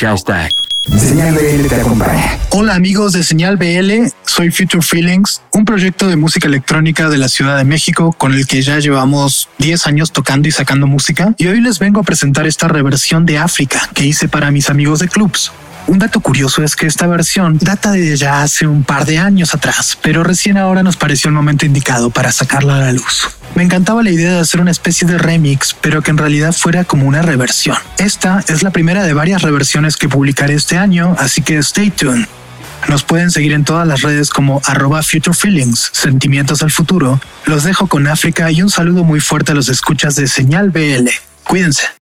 Hashtag. Señal BL te acompaña. Hola amigos de Señal BL, soy Future Feelings, un proyecto de música electrónica de la Ciudad de México con el que ya llevamos 10 años tocando y sacando música y hoy les vengo a presentar esta reversión de África que hice para mis amigos de clubs. Un dato curioso es que esta versión data de ya hace un par de años atrás, pero recién ahora nos pareció el momento indicado para sacarla a la luz. Me encantaba la idea de hacer una especie de remix, pero que en realidad fuera como una reversión. Esta es la primera de varias reversiones que publicaré este año, así que stay tuned. Nos pueden seguir en todas las redes como arroba Future Feelings, Sentimientos al Futuro. Los dejo con África y un saludo muy fuerte a los escuchas de Señal BL. Cuídense.